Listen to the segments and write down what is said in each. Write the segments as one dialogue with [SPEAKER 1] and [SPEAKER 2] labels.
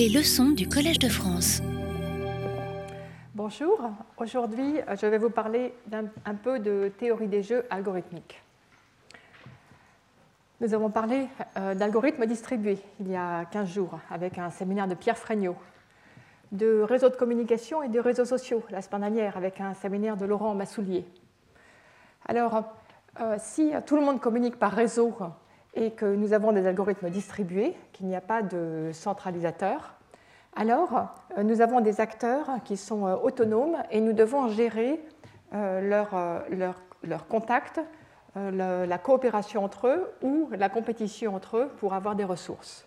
[SPEAKER 1] Les leçons du Collège de France.
[SPEAKER 2] Bonjour, aujourd'hui je vais vous parler un peu de théorie des jeux algorithmiques. Nous avons parlé euh, d'algorithmes distribués il y a 15 jours avec un séminaire de Pierre Fregnaud, de réseaux de communication et de réseaux sociaux la semaine dernière avec un séminaire de Laurent Massoulier. Alors, euh, si tout le monde communique par réseau et que nous avons des algorithmes distribués, qu'il n'y a pas de centralisateur, alors euh, nous avons des acteurs qui sont euh, autonomes et nous devons gérer leur, leur, contact, la coopération entre eux ou la compétition entre eux pour avoir des ressources.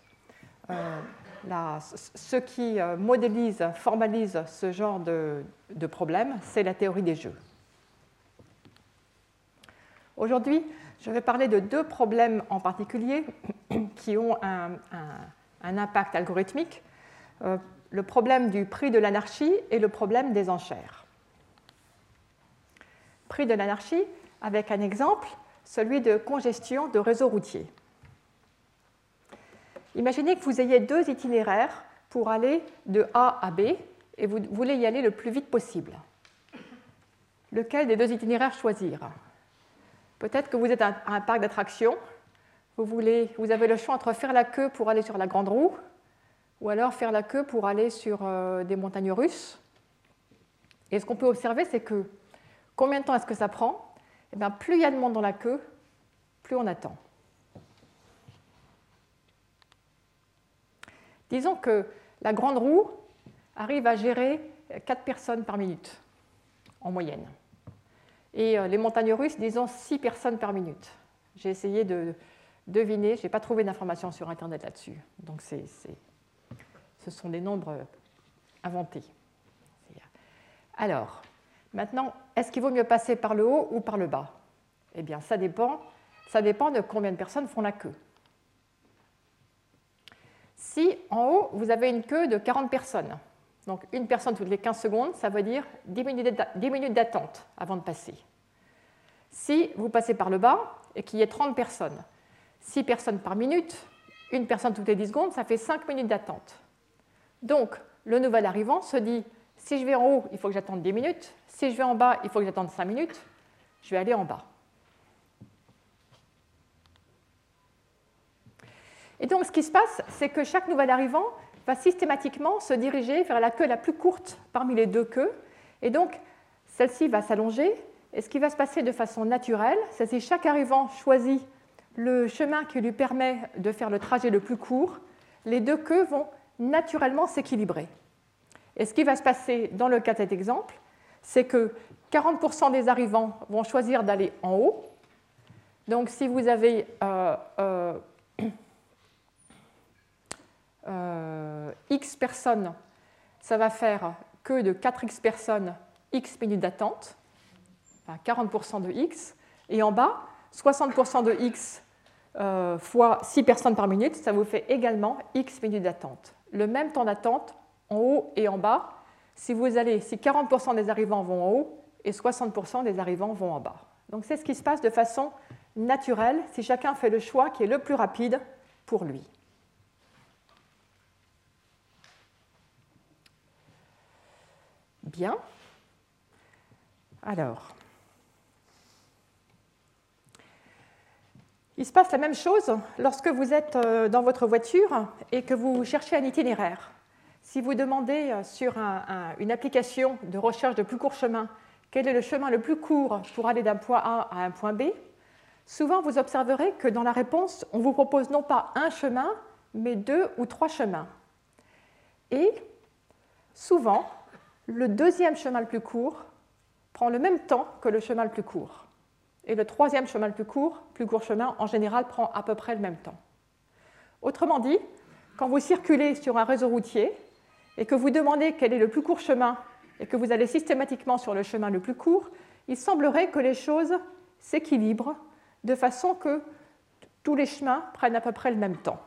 [SPEAKER 2] ce qui modélise, formalise ce genre de, de problème, c'est la théorie des jeux. Aujourd'hui, je vais parler de deux problèmes en particulier qui ont un, impact algorithmique. Euh, le problème du prix de l'anarchie et le problème des enchères. Prix de l'anarchie avec un exemple, celui de congestion de réseaux routiers. Imaginez que vous ayez deux itinéraires pour aller de A à B et vous voulez y aller le plus vite possible. Lequel des deux itinéraires choisir? Peut-être que vous êtes à un parc d'attractions, vous, avez le choix entre faire la queue pour aller sur la grande roue ou alors faire la queue pour aller sur euh, des montagnes russes. Et ce qu'on peut observer, c'est que combien de temps est-ce que ça prend? Eh bien, Plus il y a de monde dans la queue, plus on attend. Disons que la grande roue arrive à gérer 4 personnes par minute, en moyenne et euh, les montagnes russes, disons 6 personnes par minute. J'ai essayé de deviner, je n'ai pas trouvé d'informations sur Internet là-dessus. Donc ce sont des nombres euh, inventés. Alors, maintenant, est-ce qu'il vaut mieux passer par le haut ou par le bas? Eh bien, ça dépend, ça dépend de combien de personnes font la queue. Si en haut, vous avez une queue de 40 personnes, donc une personne toutes les 15 secondes, ça veut dire 10 minutes d'attente avant de passer. Si vous passez par le bas et qu'il y ait 30 personnes, 6 personnes par minute, une personne toutes les 10 secondes, ça fait 5 minutes d'attente. Donc le nouvel arrivant se dit, si je vais en haut, il faut que j'attende 10 minutes, si je vais en bas, il faut que j'attende 5 minutes, je vais aller en bas. Et donc ce qui se passe, c'est que chaque nouvel arrivant va systématiquement se diriger vers la queue la plus courte parmi les deux queues. Et donc, celle-ci va s'allonger. Et ce qui va se passer de façon naturelle, c'est que chaque arrivant choisit le chemin qui lui permet de faire le trajet le plus court, les deux queues vont naturellement s'équilibrer. Et ce qui va se passer dans le cas de cet exemple, c'est que 40% des arrivants vont choisir d'aller en haut. Donc si vous avez euh, euh, euh, x personnes, ça va faire que de 4x personnes, x minutes d'attente, 40% de x. Et en bas, 60% de x euh, fois 6 personnes par minute, ça vous fait également x minutes d'attente. Le même temps d'attente en haut et en bas, si vous allez, si 40% des arrivants vont en haut et 60% des arrivants vont en bas. Donc c'est ce qui se passe de façon naturelle si chacun fait le choix qui est le plus rapide pour lui. Bien. Alors, il se passe la même chose lorsque vous êtes euh, dans votre voiture et que vous cherchez un itinéraire. Si vous demandez euh, sur une application de recherche de plus court chemin quel est le chemin le plus court pour aller d'un point A à un point B, souvent vous observerez que dans la réponse, on vous propose non pas un chemin, mais deux ou trois chemins. Et souvent, le deuxième chemin le plus court prend le même temps que le chemin le plus court. Et le troisième chemin le plus court, plus court chemin, en général, prend à peu près le même temps. Autrement dit, quand vous circulez sur un réseau routier et que vous demandez quel est le plus court chemin et que vous allez systématiquement sur le chemin le plus court, il semblerait que les choses s'équilibrent de façon que tous les chemins prennent à peu près le même temps.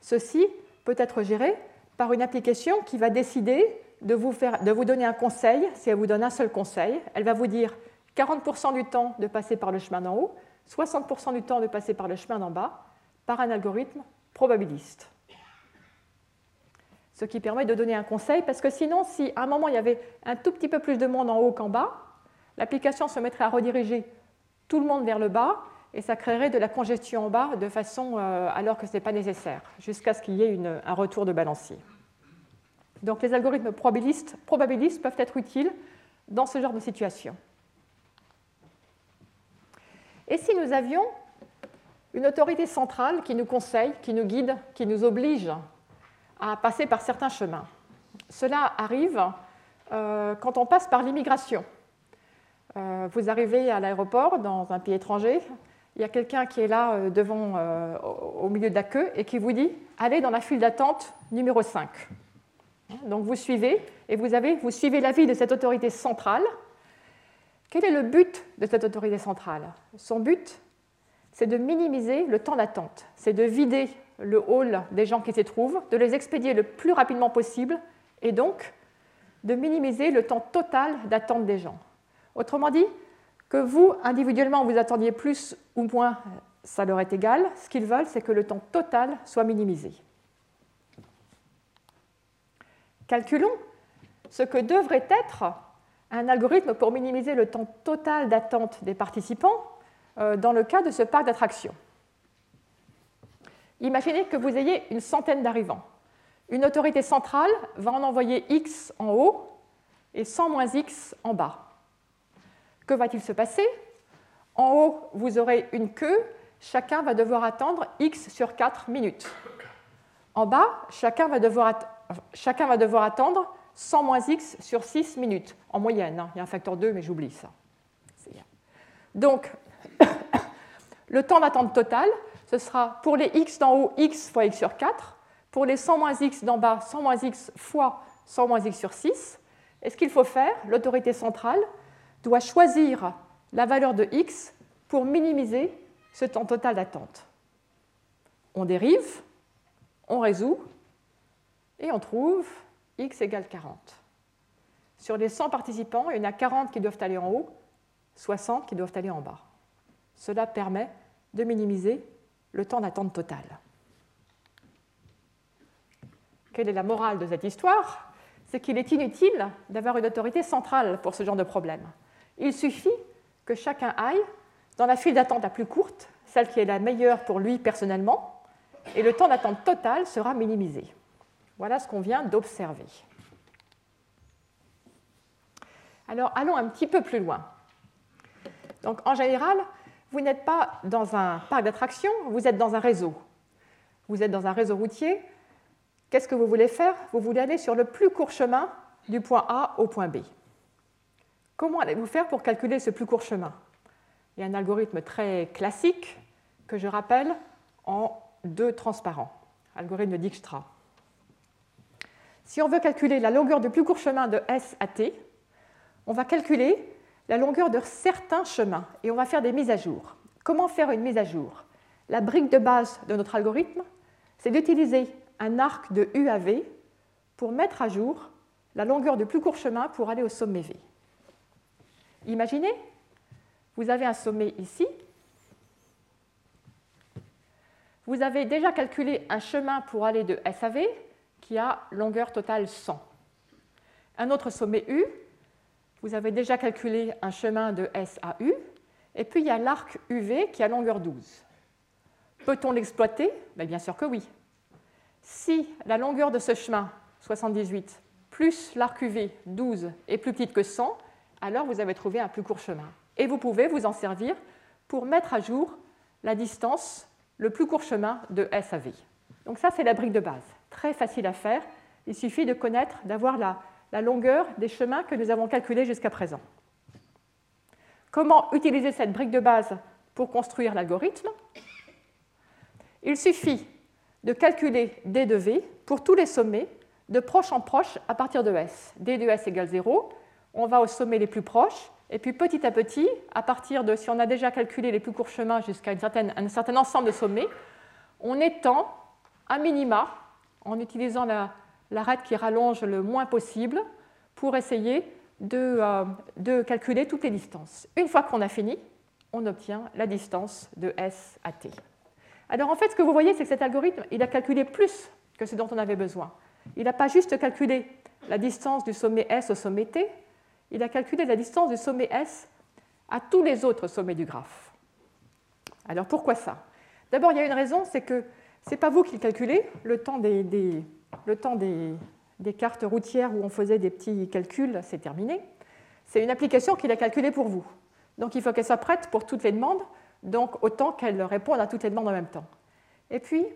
[SPEAKER 2] Ceci peut être géré par une application qui va décider de vous, de vous donner un conseil, si elle vous donne un seul conseil. Elle va vous dire 40% du temps de passer par le chemin d'en haut, 60% du temps de passer par le chemin d'en bas, par un algorithme probabiliste. ce qui permet de donner un conseil, parce que sinon, si à un moment il y avait un tout petit peu plus de monde en haut qu'en bas, l'application se mettrait à rediriger tout le monde vers le bas, et ça créerait de la congestion en bas de façon euh, alors que ce n'est pas nécessaire, jusqu'à ce qu'il y ait un retour de balancier. Donc les algorithmes probabilistes, probabilistes peuvent être utiles dans ce genre de situation. Et si nous avions une autorité centrale qui nous conseille, qui nous guide, qui nous oblige à passer par certains chemins? Cela arrive euh, quand on passe par l'immigration. Euh, vous arrivez à l'aéroport dans un pays étranger, il y a quelqu'un qui est là euh, devant, au milieu de la queue et qui vous dit allez dans la file d'attente numéro 5. Donc vous suivez et vous, avez, vous suivez l'avis de cette autorité centrale. Quel est le but de cette autorité centrale? Son but, c'est de minimiser le temps d'attente, c'est de vider le hall des gens qui s'y trouvent, de les expédier le plus rapidement possible et donc de minimiser le temps total d'attente des gens. Autrement dit, que vous, individuellement, vous attendiez plus ou moins, ça leur est égal. Ce qu'ils veulent, c'est que le temps total soit minimisé. Calculons ce que devrait être un algorithme pour minimiser le temps total d'attente des participants euh, dans le cas de ce parc d'attractions. Imaginez que vous ayez une centaine d'arrivants. Une autorité centrale va en envoyer X en haut et 100 moins X en bas. Que va-t-il se passer? En haut, vous aurez une queue, chacun va devoir attendre X sur 4 minutes. En bas, chacun va devoir, chacun va devoir attendre 100 moins x sur 6 minutes, en moyenne. Hein. Il y a un facteur 2, mais j'oublie ça. Donc, le temps d'attente total, ce sera pour les x d'en haut, x fois x sur 4. Pour les 100 moins x d'en bas, 100 moins x fois 100 moins x sur 6. Et ce qu'il faut faire, l'autorité centrale doit choisir la valeur de x pour minimiser ce temps total d'attente. On dérive, on résout, et on trouve x égale 40. Sur les 100 participants, il y en a 40 qui doivent aller en haut, 60 qui doivent aller en bas. Cela permet de minimiser le temps d'attente total. Quelle est la morale de cette histoire? C'est qu'il est inutile d'avoir une autorité centrale pour ce genre de problème. Il suffit que chacun aille dans la file d'attente la plus courte, celle qui est la meilleure pour lui personnellement, et le temps d'attente total sera minimisé. Voilà ce qu'on vient d'observer. Alors allons un petit peu plus loin. Donc en général, vous n'êtes pas dans un parc d'attractions, vous êtes dans un réseau. Vous êtes dans un réseau routier. Qu'est-ce que vous voulez faire? Vous voulez aller sur le plus court chemin du point A au point B. Comment allez-vous faire pour calculer ce plus court chemin? Il y a un algorithme très classique que je rappelle en deux transparents, algorithme de Dijkstra. Si on veut calculer la longueur du plus court chemin de S à T, on va calculer la longueur de certains chemins et on va faire des mises à jour. Comment faire une mise à jour? La brique de base de notre algorithme, c'est d'utiliser un arc de U à V pour mettre à jour la longueur du plus court chemin pour aller au sommet V. Imaginez, vous avez un sommet ici. Vous avez déjà calculé un chemin pour aller de S à V qui a longueur totale 100. Un autre sommet U, vous avez déjà calculé un chemin de S à U, et puis il y a l'arc UV qui a longueur 12. Peut-on l'exploiter? Ben, Bien sûr que oui. Si la longueur de ce chemin, 78, plus l'arc UV, 12, est plus petite que 100, alors vous avez trouvé un plus court chemin. Et vous pouvez vous en servir pour mettre à jour la distance, le plus court chemin de S à V. Donc ça, c'est la brique de base très facile à faire. Il suffit de connaître, d'avoir la, longueur des chemins que nous avons calculés jusqu'à présent. Comment utiliser cette brique de base pour construire l'algorithme? Il suffit de calculer d de v pour tous les sommets de proche en proche à partir de s. d de s égale 0, on va aux sommets les plus proches, et puis petit à petit, à partir de, si on a déjà calculé les plus courts chemins jusqu'à un certain ensemble de sommets, on étend à minima en utilisant la, l'arête qui rallonge le moins possible pour essayer euh, de, calculer toutes les distances. Une fois qu'on a fini, on obtient la distance de S à T. Alors en fait, ce que vous voyez, c'est que cet algorithme, il a calculé plus que ce dont on avait besoin. il n'a pas juste calculé la distance du sommet S au sommet T, il a calculé la distance du sommet S à tous les autres sommets du graphe. Alors pourquoi ça? D'abord, il y a une raison, c'est que ce n'est pas vous qui le calculez, le temps, des, cartes routières où on faisait des petits calculs, c'est terminé. C'est une application qui l'a calculé pour vous. Donc il faut qu'elle soit prête pour toutes les demandes, donc autant qu'elle réponde à toutes les demandes en même temps. Et puis,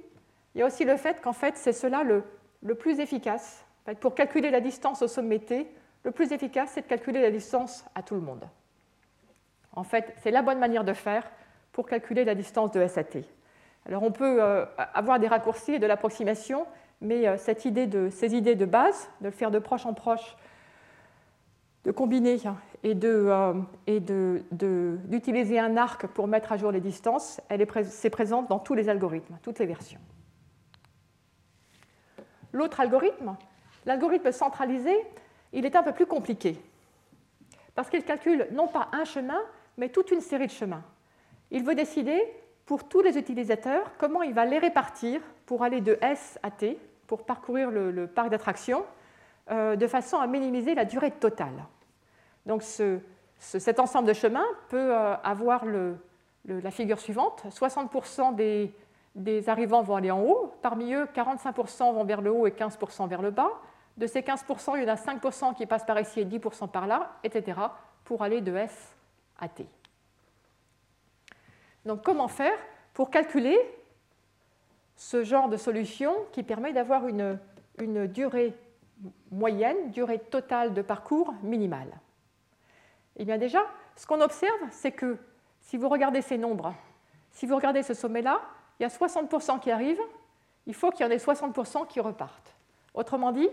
[SPEAKER 2] il y a aussi le fait qu'en fait, c'est cela le, le plus efficace. Pour calculer la distance au sommet T, le plus efficace, c'est de calculer la distance à tout le monde. En fait, c'est la bonne manière de faire pour calculer la distance de SAT. Alors on peut euh, avoir des raccourcis et de l'approximation, mais euh, cette idée de, ces idées de base, de le faire de proche en proche, de combiner et d'utiliser euh, un arc pour mettre à jour les distances, elle est, c'est présente dans tous les algorithmes, toutes les versions. L'autre algorithme, l'algorithme centralisé, il est un peu plus compliqué, parce qu'il calcule non pas un chemin, mais toute une série de chemins. Il veut décider pour tous les utilisateurs comment il va les répartir pour aller de S à T, pour parcourir le, parc d'attractions, euh, de façon à minimiser la durée totale. Donc cet ensemble de chemins peut euh, avoir la figure suivante. 60% des, des arrivants vont aller en haut, parmi eux 45% vont vers le haut et 15% vers le bas. De ces 15%, il y en a 5% qui passent par ici et 10% par là, etc., pour aller de S à T. Donc comment faire pour calculer ce genre de solution qui permet d'avoir une, durée moyenne, durée totale de parcours minimale? Eh bien déjà, ce qu'on observe, c'est que si vous regardez ces nombres, si vous regardez ce sommet-là, il y a 60% qui arrivent, il faut qu'il y en ait 60% qui repartent. Autrement dit,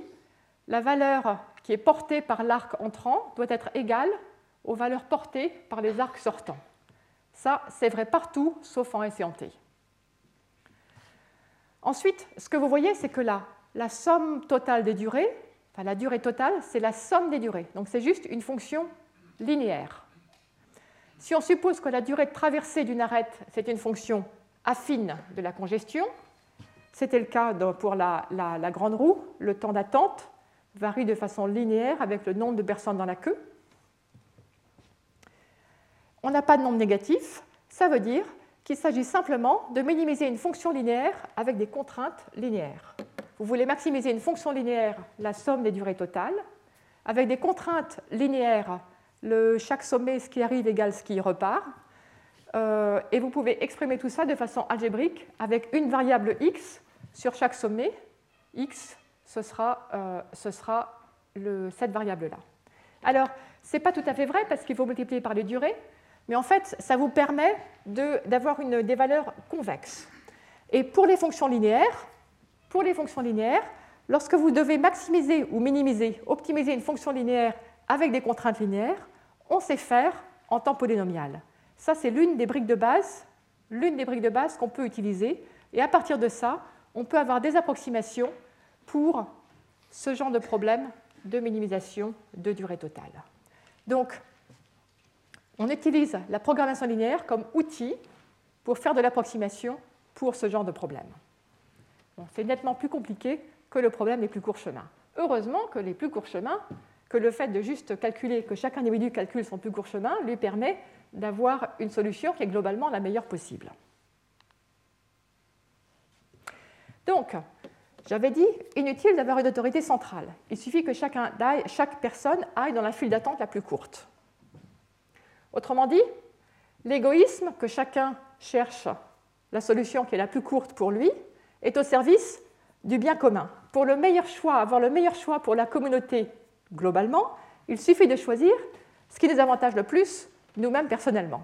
[SPEAKER 2] la valeur qui est portée par l'arc entrant doit être égale aux valeurs portées par les arcs sortants. Ça, c'est vrai partout, sauf en S et en T. Ensuite, ce que vous voyez, c'est que la, la somme totale des durées, enfin la durée totale, c'est la somme des durées. Donc c'est juste une fonction linéaire. Si on suppose que la durée de traversée d'une arête, c'est une fonction affine de la congestion, c'était le cas pour la grande roue, le temps d'attente varie de façon linéaire avec le nombre de personnes dans la queue on n'a pas de nombre négatif, ça veut dire qu'il s'agit simplement de minimiser une fonction linéaire avec des contraintes linéaires. Vous voulez maximiser une fonction linéaire, la somme des durées totales, avec des contraintes linéaires, chaque sommet, ce qui arrive égale ce qui repart, euh, et vous pouvez exprimer tout ça de façon algébrique avec une variable x sur chaque sommet. x, ce sera, euh, cette variable-là. Alors, ce n'est pas tout à fait vrai parce qu'il faut multiplier par les durées, mais en fait, ça vous permet d'avoir des valeurs convexes. Et pour les fonctions linéaires, pour les fonctions linéaires, lorsque vous devez maximiser ou minimiser, optimiser une fonction linéaire avec des contraintes linéaires, on sait faire en temps polynomial. Ça, c'est l'une des briques de base, l'une des briques de base qu'on peut utiliser. Et à partir de ça, on peut avoir des approximations pour ce genre de problème de minimisation de durée totale. Donc, on utilise la programmation linéaire comme outil pour faire de l'approximation pour ce genre de problème. c'est nettement plus compliqué que le problème des plus courts chemins. Heureusement que les plus courts chemins, que le fait de juste calculer, que chaque individu calcule son plus court chemin, lui permet d'avoir une solution qui est globalement la meilleure possible. Donc, j'avais dit, inutile d'avoir une autorité centrale. Il suffit que chacun, chaque personne aille dans la file d'attente la plus courte. Autrement dit, l'égoïsme que chacun cherche la solution qui est la plus courte pour lui est au service du bien commun. Pour le meilleur choix, avoir le meilleur choix pour la communauté globalement, il suffit de choisir ce qui nous avantage le plus nous-mêmes personnellement.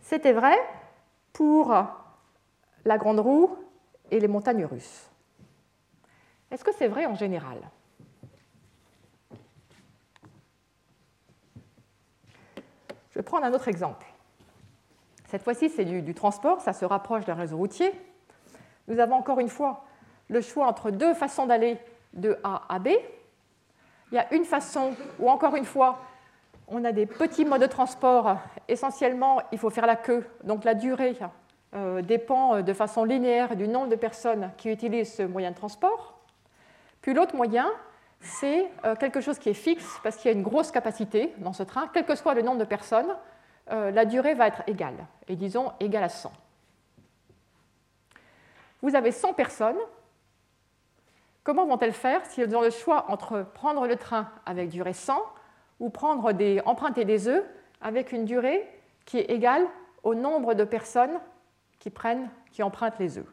[SPEAKER 2] C'était vrai pour la grande roue et les montagnes russes. Est-ce que c'est vrai en général? Je vais prendre un autre exemple. Cette fois-ci, c'est du, transport, ça se rapproche d'un réseau routier. Nous avons encore une fois le choix entre deux façons d'aller de A à B. Il y a une façon où, encore une fois, on a des petits modes de transport. Essentiellement, il faut faire la queue, donc la durée euh, dépend de façon linéaire du nombre de personnes qui utilisent ce moyen de transport. Puis l'autre moyen, c'est euh, quelque chose qui est fixe parce qu'il y a une grosse capacité dans ce train. Quel que soit le nombre de personnes, la durée va être égale, et disons égale à 100. Vous avez 100 personnes. Comment vont-elles faire si elles ont le choix entre prendre le train avec durée 100 ou emprunter des œufs avec une durée qui est égale au nombre de personnes qui, prennent, qui empruntent les œufs?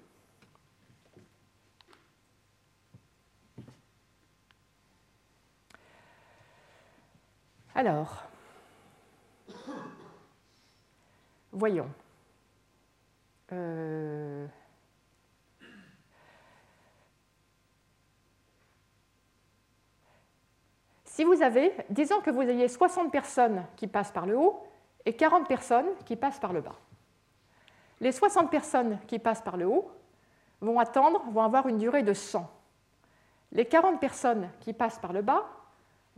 [SPEAKER 2] Alors, voyons. Euh, si vous avez, disons que vous ayez 60 personnes qui passent par le haut et 40 personnes qui passent par le bas. Les 60 personnes qui passent par le haut vont attendre, vont avoir une durée de 100. Les 40 personnes qui passent par le bas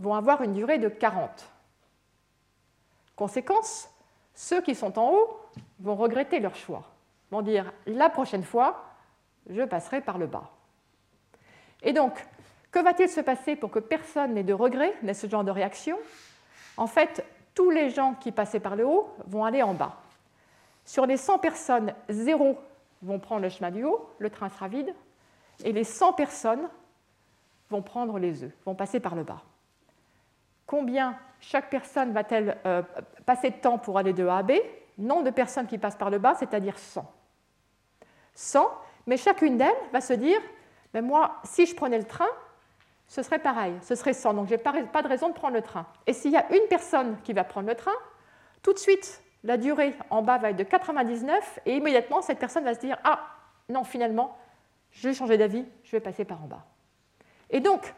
[SPEAKER 2] vont avoir une durée de 40. Conséquence, ceux qui sont en haut vont regretter leur choix, vont dire la prochaine fois, je passerai par le bas. Et donc, que va-t-il se passer pour que personne n'ait de regret, n'ait ce genre de réaction? En fait, tous les gens qui passaient par le haut vont aller en bas. Sur les 100 personnes, 0 vont prendre le chemin du haut, le train sera vide, et les 100 personnes vont prendre les œufs, vont passer par le bas. Combien chaque personne va-t-elle euh, passer de temps pour aller de A à B? Nombre de personnes qui passent par le bas, c'est-à-dire 100. 100, mais chacune d'elles va se dire, mais moi, si je prenais le train, ce serait pareil, ce serait 100, donc je n'ai pas de raison de prendre le train. Et s'il y a une personne qui va prendre le train, tout de suite, la durée en bas va être de 99 et immédiatement, cette personne va se dire Ah, non, finalement, je vais changer d'avis, je vais passer par en bas. Et donc,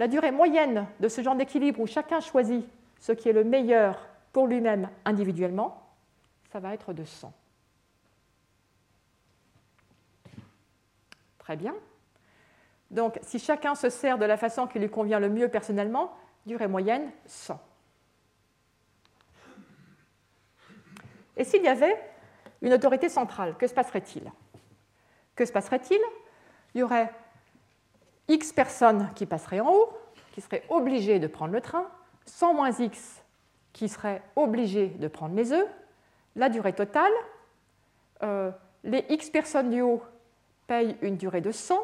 [SPEAKER 2] la durée moyenne de ce genre d'équilibre où chacun choisit ce qui est le meilleur pour lui-même individuellement, ça va être de 100. Très bien. Donc, si chacun se sert de la façon qui lui convient le mieux personnellement, durée moyenne 100. Et s'il y avait une autorité centrale, que se passerait-il? Que se passerait-il? Il y aurait X personnes qui passeraient en haut, qui seraient obligées de prendre le train, 100 moins X qui seraient obligées de prendre les œufs, la durée totale, euh, les X personnes du haut payent une durée de 100,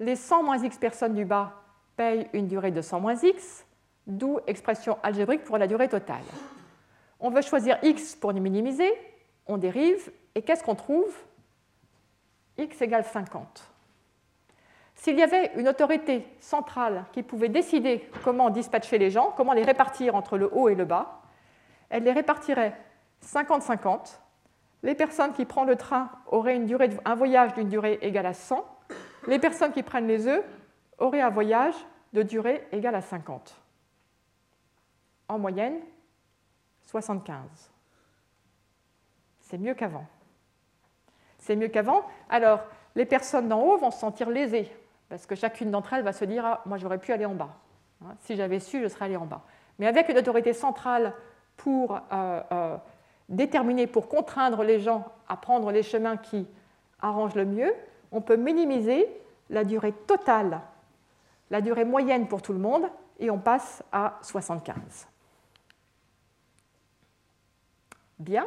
[SPEAKER 2] les 100 moins X personnes du bas payent une durée de 100 moins X, d'où expression algébrique pour la durée totale. On veut choisir x pour minimiser, on dérive, et qu'est-ce qu'on trouve? X égale 50. S'il y avait une autorité centrale qui pouvait décider comment dispatcher les gens, comment les répartir entre le haut et le bas, elle les répartirait 50-50. Les personnes qui prennent le train auraient un voyage d'une durée égale à 100. Les personnes qui prennent les œufs auraient un voyage de durée égale à 50. En moyenne, 75. C'est mieux qu'avant. C'est mieux qu'avant. Alors, les personnes d'en haut vont se sentir lésées, parce que chacune d'entre elles va se dire ah, Moi, j'aurais pu aller en bas. Hein, si j'avais su, je serais allé en bas. Mais avec une autorité centrale pour euh, euh, déterminer, pour contraindre les gens à prendre les chemins qui arrangent le mieux, on peut minimiser la durée totale, la durée moyenne pour tout le monde, et on passe à 75. Bien.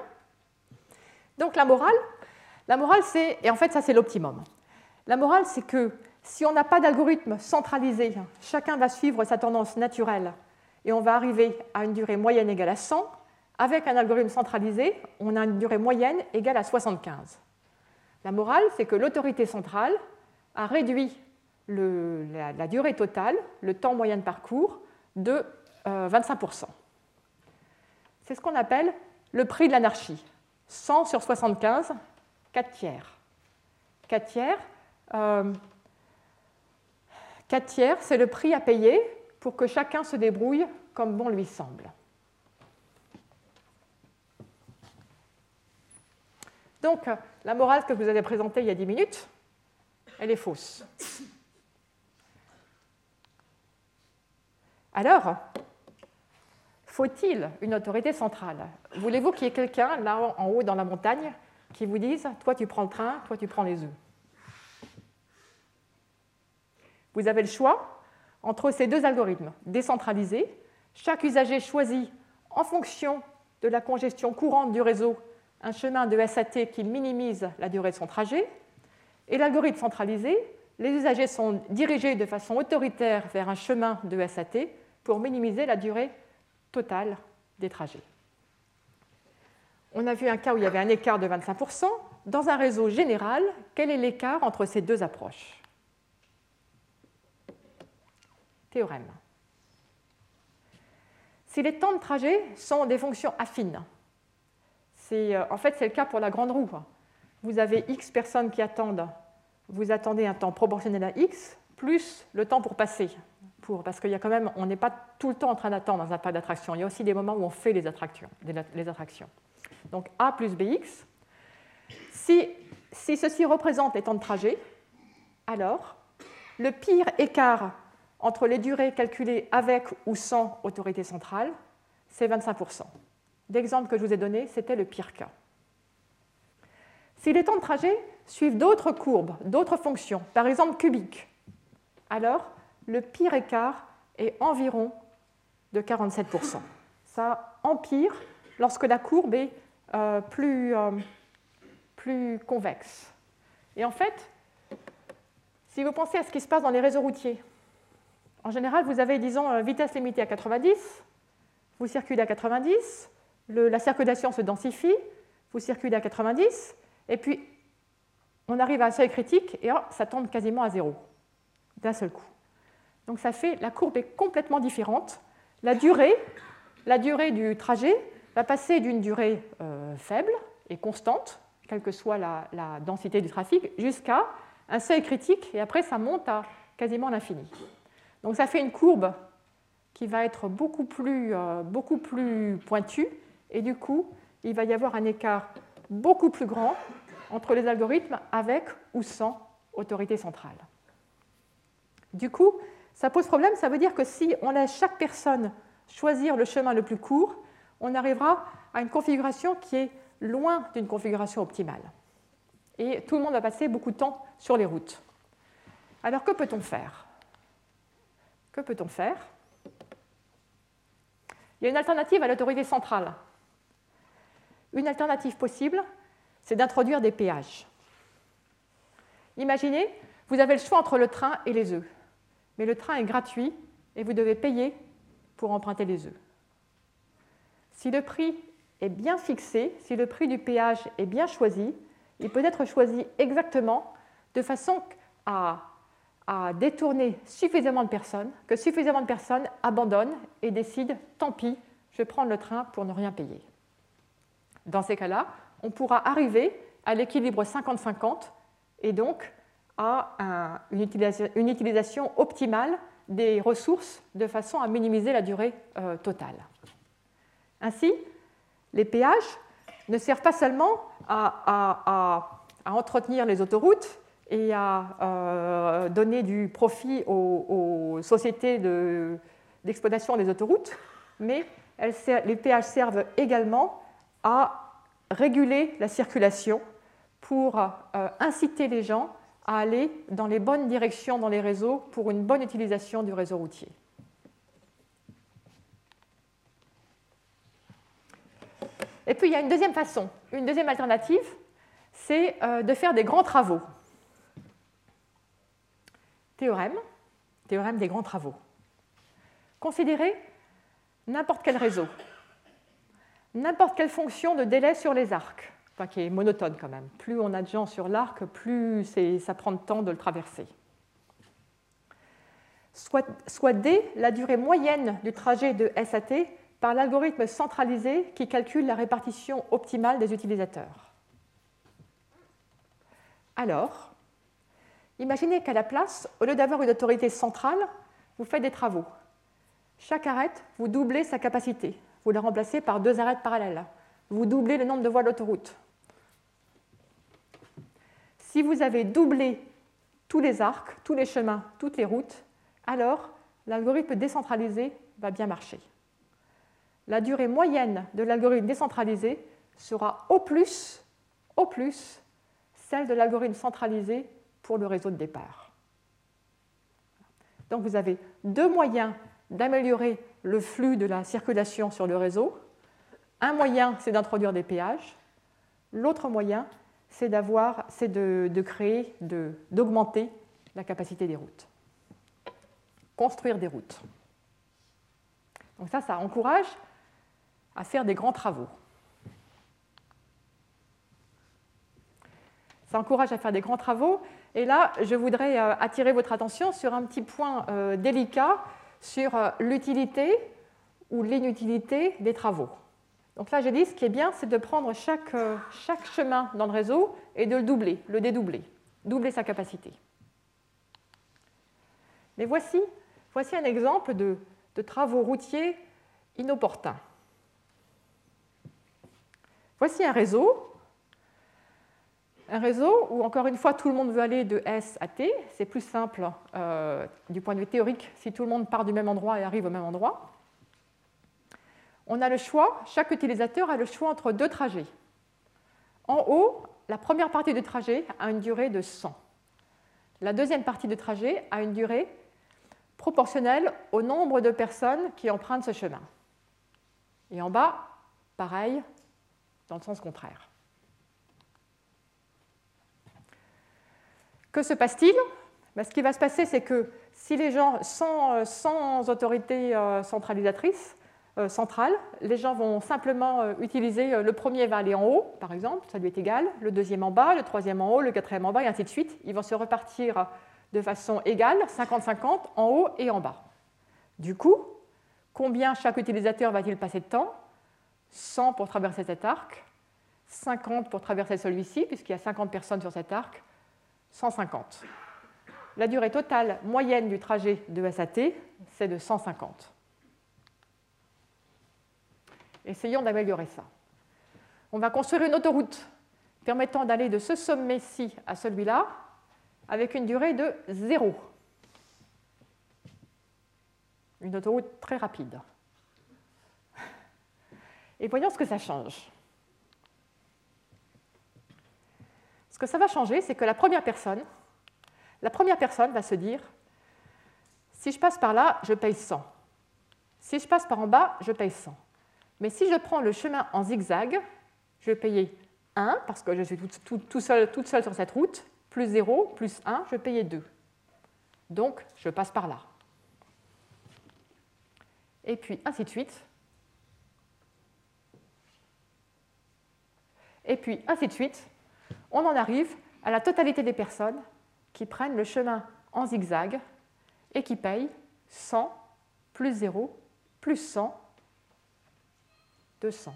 [SPEAKER 2] Donc la morale, la morale c'est, et en fait ça c'est l'optimum. La morale c'est que si on n'a pas d'algorithme centralisé, chacun va suivre sa tendance naturelle et on va arriver à une durée moyenne égale à 100. Avec un algorithme centralisé, on a une durée moyenne égale à 75. La morale, c'est que l'autorité centrale a réduit la, durée totale, le temps moyen de parcours, de 25%. Euh, c'est ce qu'on appelle le prix de l'anarchie. 100 sur 75, 4 tiers. 4 tiers, euh, tiers c'est le prix à payer pour que chacun se débrouille comme bon lui semble. Donc, la morale que vous avez présentée il y a 10 minutes, elle est fausse. Alors, faut-il une autorité centrale? Voulez-vous qu'il y ait quelqu'un là en haut dans la montagne qui vous disent toi tu prends le train, toi tu prends les œufs. Vous avez le choix entre ces deux algorithmes décentralisés. Chaque usager choisit en fonction de la congestion courante du réseau un chemin de SAT qui minimise la durée de son trajet. Et l'algorithme centralisé, les usagers sont dirigés de façon autoritaire vers un chemin de SAT pour minimiser la durée totale des trajets. On a vu un cas où il y avait un écart de 25%. Dans un réseau général, quel est l'écart entre ces deux approches? Théorème. Si les temps de trajet sont des fonctions affines, euh, en fait c'est le cas pour la grande roue. Vous avez x personnes qui attendent, vous attendez un temps proportionnel à x plus le temps pour passer. Pour, parce qu'il y a quand même, on n'est pas tout le temps en train d'attendre dans un parc d'attraction. Il y a aussi des moments où on fait les attractions. Les attractions. Donc a plus bx. Si, si ceci représente les temps de trajet, alors le pire écart entre les durées calculées avec ou sans autorité centrale, c'est 25%. L'exemple que je vous ai donné, c'était le pire cas. Si les temps de trajet suivent d'autres courbes, d'autres fonctions, par exemple cubiques, alors le pire écart est environ de 47%. Ça empire lorsque la courbe est euh, plus, euh, plus convexe. Et en fait, si vous pensez à ce qui se passe dans les réseaux routiers, en général, vous avez, disons, euh, vitesse limitée à 90, vous circulez à 90, la circulation se densifie, vous circulez à 90, et puis on arrive à un seuil critique et ça tombe quasiment à zéro d'un seul coup. Donc ça fait, la courbe est complètement différente. La durée, la durée du trajet va passer d'une durée euh, faible et constante, quelle que soit la, la densité du trafic, jusqu'à un seuil critique, et après ça monte à quasiment l'infini. Donc ça fait une courbe qui va être beaucoup plus, euh, beaucoup plus pointue, et du coup, il va y avoir un écart beaucoup plus grand entre les algorithmes avec ou sans autorité centrale. Du coup, ça pose problème, ça veut dire que si on laisse chaque personne choisir le chemin le plus court, on arrivera à une configuration qui est loin d'une configuration optimale. Et tout le monde va passer beaucoup de temps sur les routes. Alors que peut-on faire? Que peut-on faire? Il y a une alternative à l'autorité centrale. Une alternative possible, c'est d'introduire des péages. Imaginez, vous avez le choix entre le train et les œufs. Mais le train est gratuit et vous devez payer pour emprunter les œufs. Si le prix est bien fixé, si le prix du péage est bien choisi, il peut être choisi exactement de façon à à détourner suffisamment de personnes, que suffisamment de personnes abandonnent et décident, tant pis, je vais prendre le train pour ne rien payer. Dans ces cas-là, on pourra arriver à l'équilibre 50-50 et donc à une, utilisation, optimale des ressources de façon à minimiser la durée euh, totale. Ainsi, les péages ne servent pas seulement à entretenir les autoroutes, et à euh, donner du profit aux, sociétés d'exploitation des autoroutes, mais les péages servent également à réguler la circulation pour euh, inciter les gens à aller dans les bonnes directions dans les réseaux pour une bonne utilisation du réseau routier. Et puis il y a une deuxième façon, une deuxième alternative, c'est euh, de faire des grands travaux théorème, théorème des grands travaux. Considérez n'importe quel réseau, n'importe quelle fonction de délai sur les arcs, qui est monotone quand même. Plus on a de gens sur l'arc, plus ça prend de temps de le traverser. Soit, soit D, la durée moyenne du trajet de SAT par l'algorithme centralisé qui calcule la répartition optimale des utilisateurs. Alors, Imaginez qu'à la place, au lieu d'avoir une autorité centrale, vous faites des travaux. Chaque arête, vous doublez sa capacité. Vous la remplacez par deux arêtes parallèles. Vous doublez le nombre de voies d'autoroute. Si vous avez doublé tous les arcs, tous les chemins, toutes les routes, alors l'algorithme décentralisé va bien marcher. La durée moyenne de l'algorithme décentralisé sera au plus, au plus celle de l'algorithme centralisé pour le réseau de départ. Donc vous avez deux moyens d'améliorer le flux de la circulation sur le réseau. Un moyen, c'est d'introduire des péages. L'autre moyen, c'est d'avoir, c'est de, de, créer, d'augmenter la capacité des routes. Construire des routes. Donc ça, ça encourage à faire des grands travaux. Ça encourage à faire des grands travaux. Et là, je voudrais euh, attirer votre attention sur un petit point euh, délicat sur euh, l'utilité ou l'inutilité des travaux. Donc là, j'ai dit, ce qui est bien, c'est de prendre chaque, chemin dans le réseau et de le doubler, le dédoubler, doubler sa capacité. Mais voici, voici un exemple de, de travaux routiers inopportuns. Voici un réseau un réseau où, encore une fois, tout le monde veut aller de S à T. C'est plus simple euh, du point de vue théorique si tout le monde part du même endroit et arrive au même endroit. On a le choix, chaque utilisateur a le choix entre deux trajets. En haut, la première partie du trajet a une durée de 100. La deuxième partie du trajet a une durée proportionnelle au nombre de personnes qui empruntent ce chemin. Et en bas, pareil, dans le sens contraire. Que se passe-t-il? Ben, Ce qui va se passer, c'est que si les gens, sans, euh, sans autorité euh, centralisatrice, euh, centrale, les gens vont simplement utiliser le premier va aller en haut, par exemple, ça lui est égal, le deuxième en bas, le troisième en haut, le quatrième en bas, et ainsi de suite. Ils vont se repartir de façon égale, 50-50, en haut et en bas. Du coup, combien chaque utilisateur va-t-il passer de temps? 100 pour traverser cet arc, 50 pour traverser celui-ci, puisqu'il y a 50 personnes sur cet arc, 150. La durée totale moyenne du trajet de SAT, c'est de 150. Essayons d'améliorer ça. On va construire une autoroute permettant d'aller de ce sommet-ci à celui-là avec une durée de 0. Une autoroute très rapide. Et voyons ce que ça change. Que ça va changer, c'est que la première personne, la première personne va se dire, si je passe par là, je paye 100. Si je passe par en bas, je paye 100. Mais si je prends le chemin en zigzag, je vais payer 1 parce que je suis tout, seul, toute seule sur cette route, plus 0, plus 1, je vais payer 2. Donc, je passe par là. Et puis, ainsi de suite. Et puis, ainsi de suite, on en arrive à la totalité des personnes qui prennent le chemin en zigzag et qui payent 100 plus 0 plus 100, 200.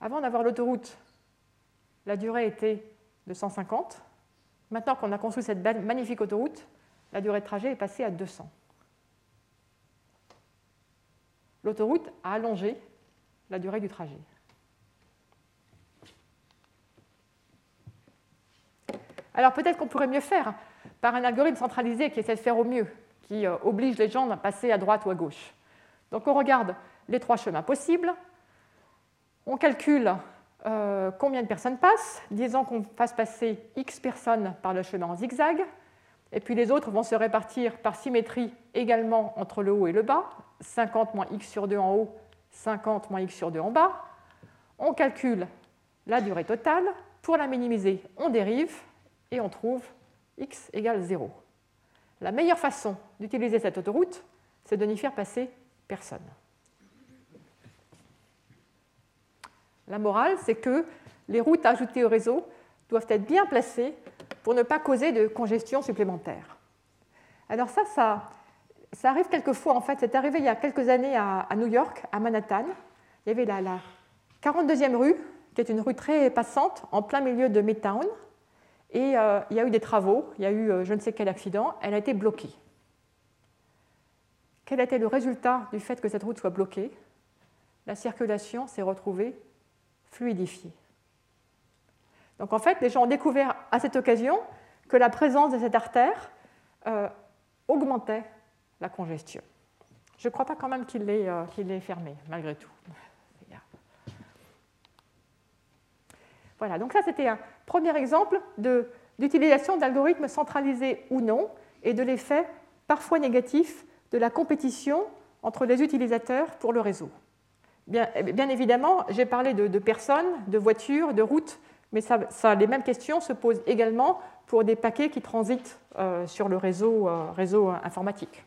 [SPEAKER 2] Avant d'avoir l'autoroute, la durée était de 150. Maintenant qu'on a construit cette magnifique autoroute, la durée de trajet est passée à 200. L'autoroute a allongé la durée du trajet. Alors peut-être qu'on pourrait mieux faire par un algorithme centralisé qui essaie de faire au mieux, qui euh, oblige les gens à passer à droite ou à gauche. Donc on regarde les trois chemins possibles, on calcule euh, combien de personnes passent, disons qu'on fasse passer x personnes par le chemin en zigzag, et puis les autres vont se répartir par symétrie également entre le haut et le bas, 50 moins x sur 2 en haut, 50 moins x sur 2 en bas. On calcule la durée totale. Pour la minimiser, on dérive et on trouve x égale 0. La meilleure façon d'utiliser cette autoroute, c'est de n'y faire passer personne. La morale, c'est que les routes ajoutées au réseau doivent être bien placées pour ne pas causer de congestion supplémentaire. Alors ça, ça, arrive quelquefois, en fait, c'est arrivé il y a quelques années à, New York, à Manhattan. Il y avait la, la 42e rue, qui est une rue très passante, en plein milieu de Midtown. Et euh, il y a eu des travaux, il y a eu euh, je ne sais quel accident, elle a été bloquée. Quel été le résultat du fait que cette route soit bloquée? La circulation s'est retrouvée fluidifiée. Donc en fait, les gens ont découvert à cette occasion que la présence de cette artère euh, augmentait la congestion. Je ne crois pas quand même qu'il l'ait fermé, malgré tout. Voilà, donc ça c'était un premier exemple d'utilisation d'algorithmes centralisés ou non et de l'effet parfois négatif de la compétition entre les utilisateurs pour le réseau. Bien, évidemment, j'ai parlé de, personnes, de voitures, de routes, mais les mêmes questions se posent également pour des paquets qui transitent euh, sur le réseau, euh, réseau informatique.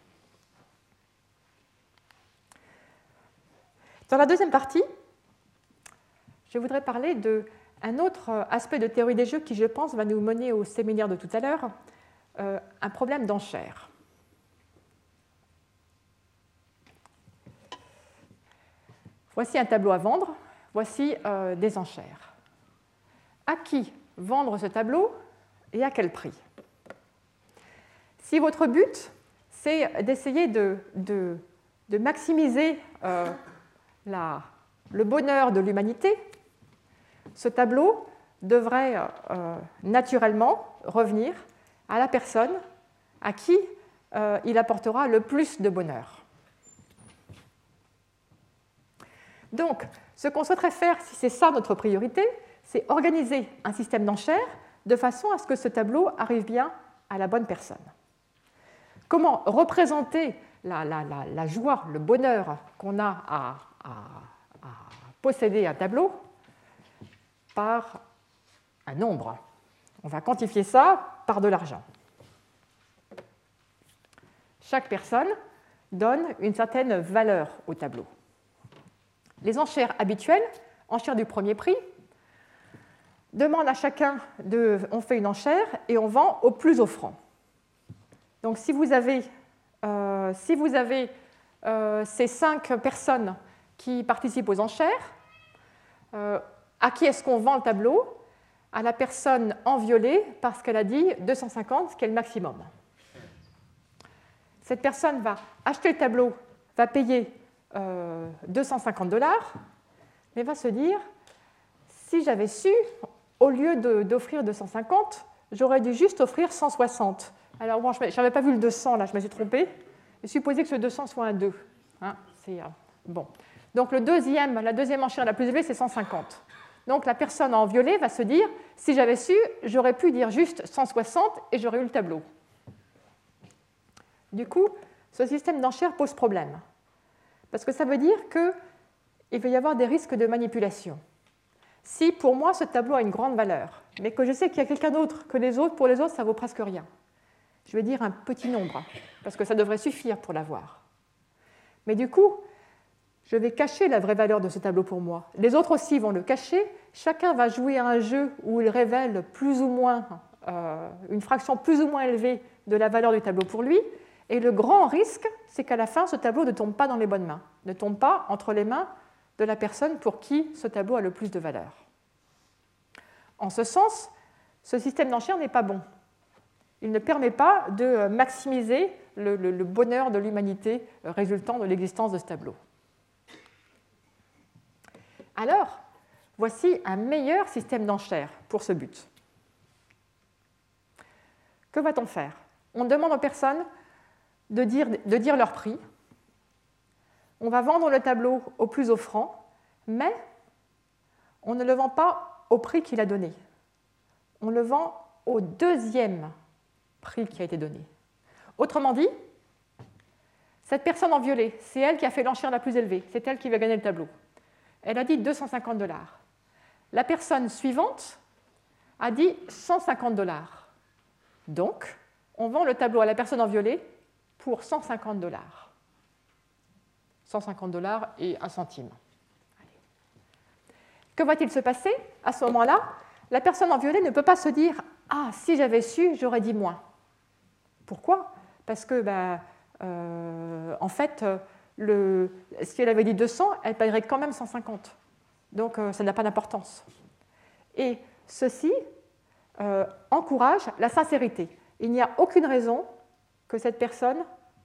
[SPEAKER 2] Dans la deuxième partie, je voudrais parler d'un autre aspect de théorie des jeux qui, je pense, va nous mener au séminaire de tout à l'heure, euh, un problème d'enchère. Voici un tableau à vendre, voici euh, des enchères. À qui vendre ce tableau et à quel prix? Si votre but, c'est d'essayer de, maximiser euh, le bonheur de l'humanité, ce tableau devrait euh, naturellement revenir à la personne à qui il apportera le plus de bonheur. Donc, ce qu'on souhaiterait faire, si c'est ça notre priorité, c'est organiser un système d'enchères de façon à ce que ce tableau arrive bien à la bonne personne. Comment représenter la, joie, le bonheur qu'on a à, posséder un tableau par un nombre On va quantifier ça par de l'argent. Chaque personne donne une certaine valeur au tableau. Les enchères habituelles, enchères du premier prix, demandent à chacun de. On fait une enchère et on vend au plus offrant. Donc si vous avez, euh, euh, ces cinq personnes qui participent aux enchères, euh, à qui est-ce qu'on vend le tableau? À la personne en violet parce qu'elle a dit 250, ce qui est le maximum. Cette personne va acheter le tableau, va payer 250 euh, dollars, mais va se dire, si j'avais su, au lieu d'offrir 250, j'aurais dû juste offrir 160. Alors bon, je n'avais pas vu le 200, là, je me suis trompée. Et supposer que ce 200 soit un 2. Hein, euh, bon. Donc le deuxième, la deuxième enchère la plus élevée, c'est 150. Donc la personne en violet va se dire, si j'avais su, j'aurais pu dire juste 160 et j'aurais eu le tableau. Du coup, ce système d'enchères pose problème. Parce que ça veut dire qu'il va y avoir des risques de manipulation. Si pour moi ce tableau a une grande valeur, mais que je sais qu'il y a quelqu'un d'autre que les autres, pour les autres ça vaut presque rien, je vais dire un petit nombre, parce que ça devrait suffire pour l'avoir. Mais du coup, je vais cacher la vraie valeur de ce tableau pour moi. Les autres aussi vont le cacher. Chacun va jouer à un jeu où il révèle plus ou moins euh, une fraction plus ou moins élevée de la valeur du tableau pour lui. Et le grand risque, c'est qu'à la fin, ce tableau ne tombe pas dans les bonnes mains, ne tombe pas entre les mains de la personne pour qui ce tableau a le plus de valeur. En ce sens, ce système d'enchères n'est pas bon. Il ne permet pas de maximiser le, le bonheur de l'humanité résultant de l'existence de ce tableau. Alors, voici un meilleur système d'enchères pour ce but. Que va-t-on faire? On demande aux personnes de dire, de dire leur prix. On va vendre le tableau au plus offrant, mais on ne le vend pas au prix qu'il a donné. On le vend au deuxième prix qui a été donné. Autrement dit, cette personne en violet, c'est elle qui a fait l'enchère la plus élevée, c'est elle qui va gagner le tableau. Elle a dit 250 dollars. La personne suivante a dit 150 dollars. Donc, on vend le tableau à la personne en violet pour 150 dollars. 150 dollars et un centime. Que va-t-il se passer À ce moment-là, la personne en violet ne peut pas se dire Ah, si j'avais su, j'aurais dit moins. Pourquoi? Parce que, ben, euh, en fait, le, si elle avait dit 200, elle paierait quand même 150. Donc, euh, ça n'a pas d'importance. Et ceci euh, encourage la sincérité. Il n'y a aucune raison que cette personne